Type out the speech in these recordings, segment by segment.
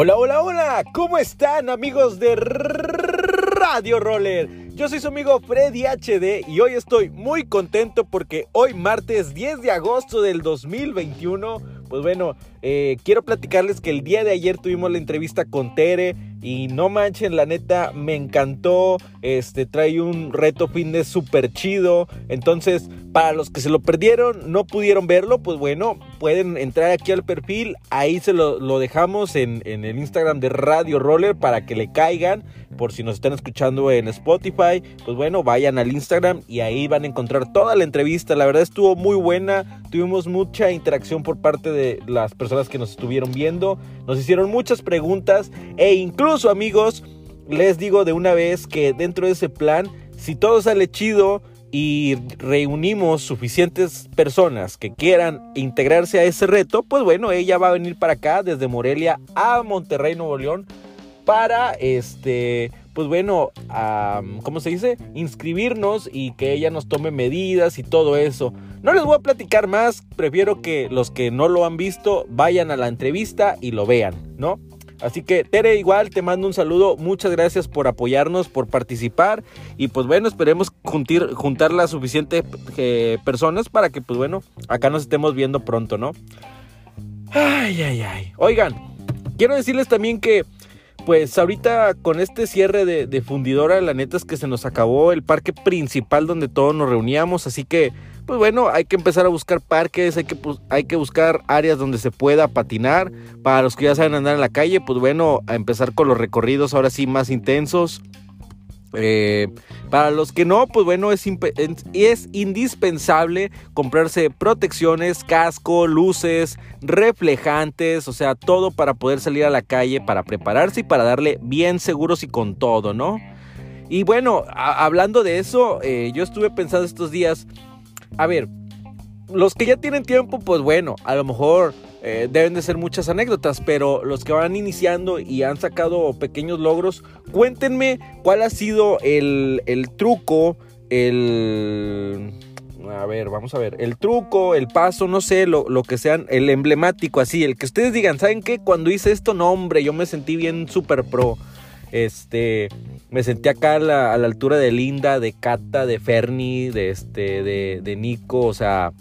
Hola, hola, hola, ¿cómo están amigos de Radio Roller? Yo soy su amigo Freddy HD y hoy estoy muy contento porque hoy martes 10 de agosto del 2021, pues bueno, eh, quiero platicarles que el día de ayer tuvimos la entrevista con Tere y no manchen, la neta me encantó. Este trae un reto fitness súper chido. Entonces, para los que se lo perdieron, no pudieron verlo, pues bueno, pueden entrar aquí al perfil. Ahí se lo, dejamos en, en, el Instagram de Radio Roller para que le caigan. Por si nos están escuchando en Spotify, pues bueno, vayan al Instagram y ahí van a encontrar toda la entrevista. La verdad estuvo muy buena. Tuvimos mucha interacción por parte de las personas que nos estuvieron viendo. Nos hicieron muchas preguntas e incluso amigos, les digo de una vez que dentro de ese plan, si todo sale chido y reunimos suficientes personas que quieran integrarse a ese reto, pues bueno, ella va a venir para acá desde Morelia a Monterrey, Nuevo León, para este, pues bueno, ¿cómo se dice? Inscribirnos y que ella nos tome medidas y todo eso. No les voy a platicar más, prefiero que los que no lo han visto vayan a la entrevista y lo vean, ¿no? Así que Tere, igual te mando un saludo, muchas gracias por apoyarnos, por participar y pues bueno, esperemos juntar las suficientes eh, personas para que pues bueno, acá nos estemos viendo pronto, ¿no? Ay, ay, ay. Oigan, quiero decirles también que pues ahorita con este cierre de, de fundidora, la neta es que se nos acabó el parque principal donde todos nos reuníamos, así que pues bueno, hay que empezar a buscar parques, hay que, hay que buscar áreas donde se pueda patinar. Para los que ya saben andar en la calle, pues bueno, a empezar con los recorridos ahora sí más intensos. Eh, para los que no, pues bueno, es, indispensable comprarse protecciones, casco, luces, reflejantes, o sea, todo para poder salir a la calle, para prepararse y para darle bien seguros y con todo, ¿no? Y bueno, hablando de eso, eh, yo estuve pensando estos días a ver, los que ya tienen tiempo, pues bueno, a lo mejor eh, deben de ser muchas anécdotas, pero los que van iniciando y han sacado pequeños logros, cuéntenme cuál ha sido el, el truco, el... A ver, vamos a ver. El truco, el paso, no sé, lo, lo, que sean, el emblemático, así, el que ustedes digan, ¿saben qué? Cuando hice esto, no, hombre, yo me sentí bien súper pro. Este, me sentí acá a la, altura de Linda, de Cata, de Fernie, de, este, de Nico, o sea,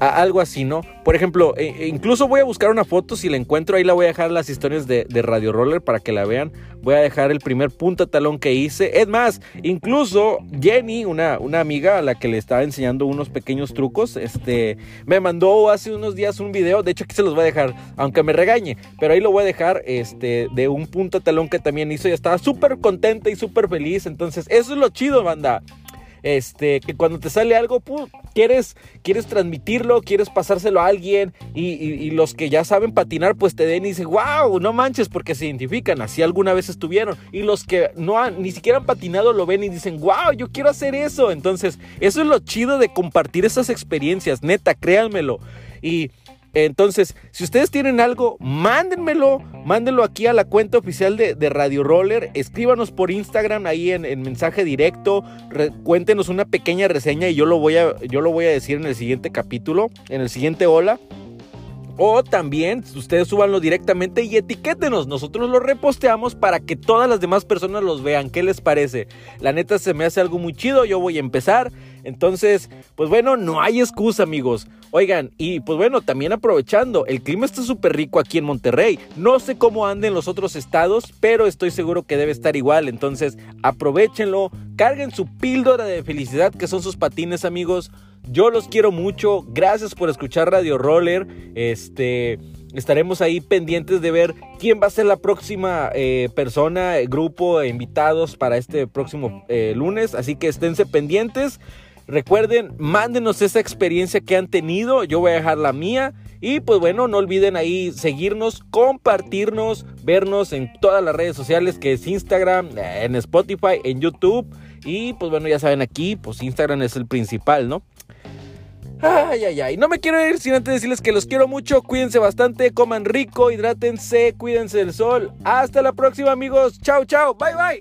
algo así, ¿no? Por ejemplo, e, e incluso voy a buscar una foto, si la encuentro ahí la voy a dejar las historias de, Radio Roller para que la vean. Voy a dejar el primer punta talón que hice. Es más, incluso Jenny, una, una amiga a la que le estaba enseñando unos pequeños trucos, este, me mandó hace unos días un video. De hecho, aquí se los voy a dejar, aunque me regañe, pero ahí lo voy a dejar, este, de un punta talón que también hizo y estaba súper contenta y súper feliz. Entonces, eso es lo chido, banda este, que cuando te sale algo, quieres, quieres transmitirlo, quieres pasárselo a alguien y, los que ya saben patinar, pues te den y dicen, wow, no manches, porque se identifican, así alguna vez estuvieron. Y los que no han, ni siquiera han patinado lo ven y dicen, wow, yo quiero hacer eso. Entonces, eso es lo chido de compartir esas experiencias, neta, créanmelo. Y entonces, si ustedes tienen algo, mándenmelo, mándenlo aquí a la cuenta oficial de, Radio Roller, escríbanos por Instagram ahí en, mensaje directo, cuéntenos una pequeña reseña y yo lo, voy a, yo lo voy a decir en el siguiente capítulo, en el siguiente hola. O también ustedes súbanlo directamente y etiquétenos. Nosotros lo reposteamos para que todas las demás personas los vean. ¿Qué les parece? La neta se me hace algo muy chido. Yo voy a empezar. Entonces, pues bueno, no hay excusa, amigos. Oigan, y pues bueno, también aprovechando, el clima está súper rico aquí en Monterrey. No sé cómo anda en los otros estados, pero estoy seguro que debe estar igual. Entonces, aprovechenlo, carguen su píldora de felicidad que son sus patines, amigos. Yo los quiero mucho. Gracias por escuchar Radio Roller. Este. Estaremos ahí pendientes de ver quién va a ser la próxima eh, persona, grupo, invitados para este próximo eh, lunes. Así que esténse pendientes. Recuerden, mándenos esa experiencia que han tenido. Yo voy a dejar la mía. Y pues bueno, no olviden ahí seguirnos, compartirnos, vernos en todas las redes sociales que es Instagram, en Spotify, en YouTube. Y pues bueno, ya saben aquí, pues Instagram es el principal, ¿no? Ay, ay, ay. No me quiero ir sin antes decirles que los quiero mucho. Cuídense bastante, coman rico, hidrátense, cuídense del sol. Hasta la próxima, amigos. Chao, chao. Bye, bye.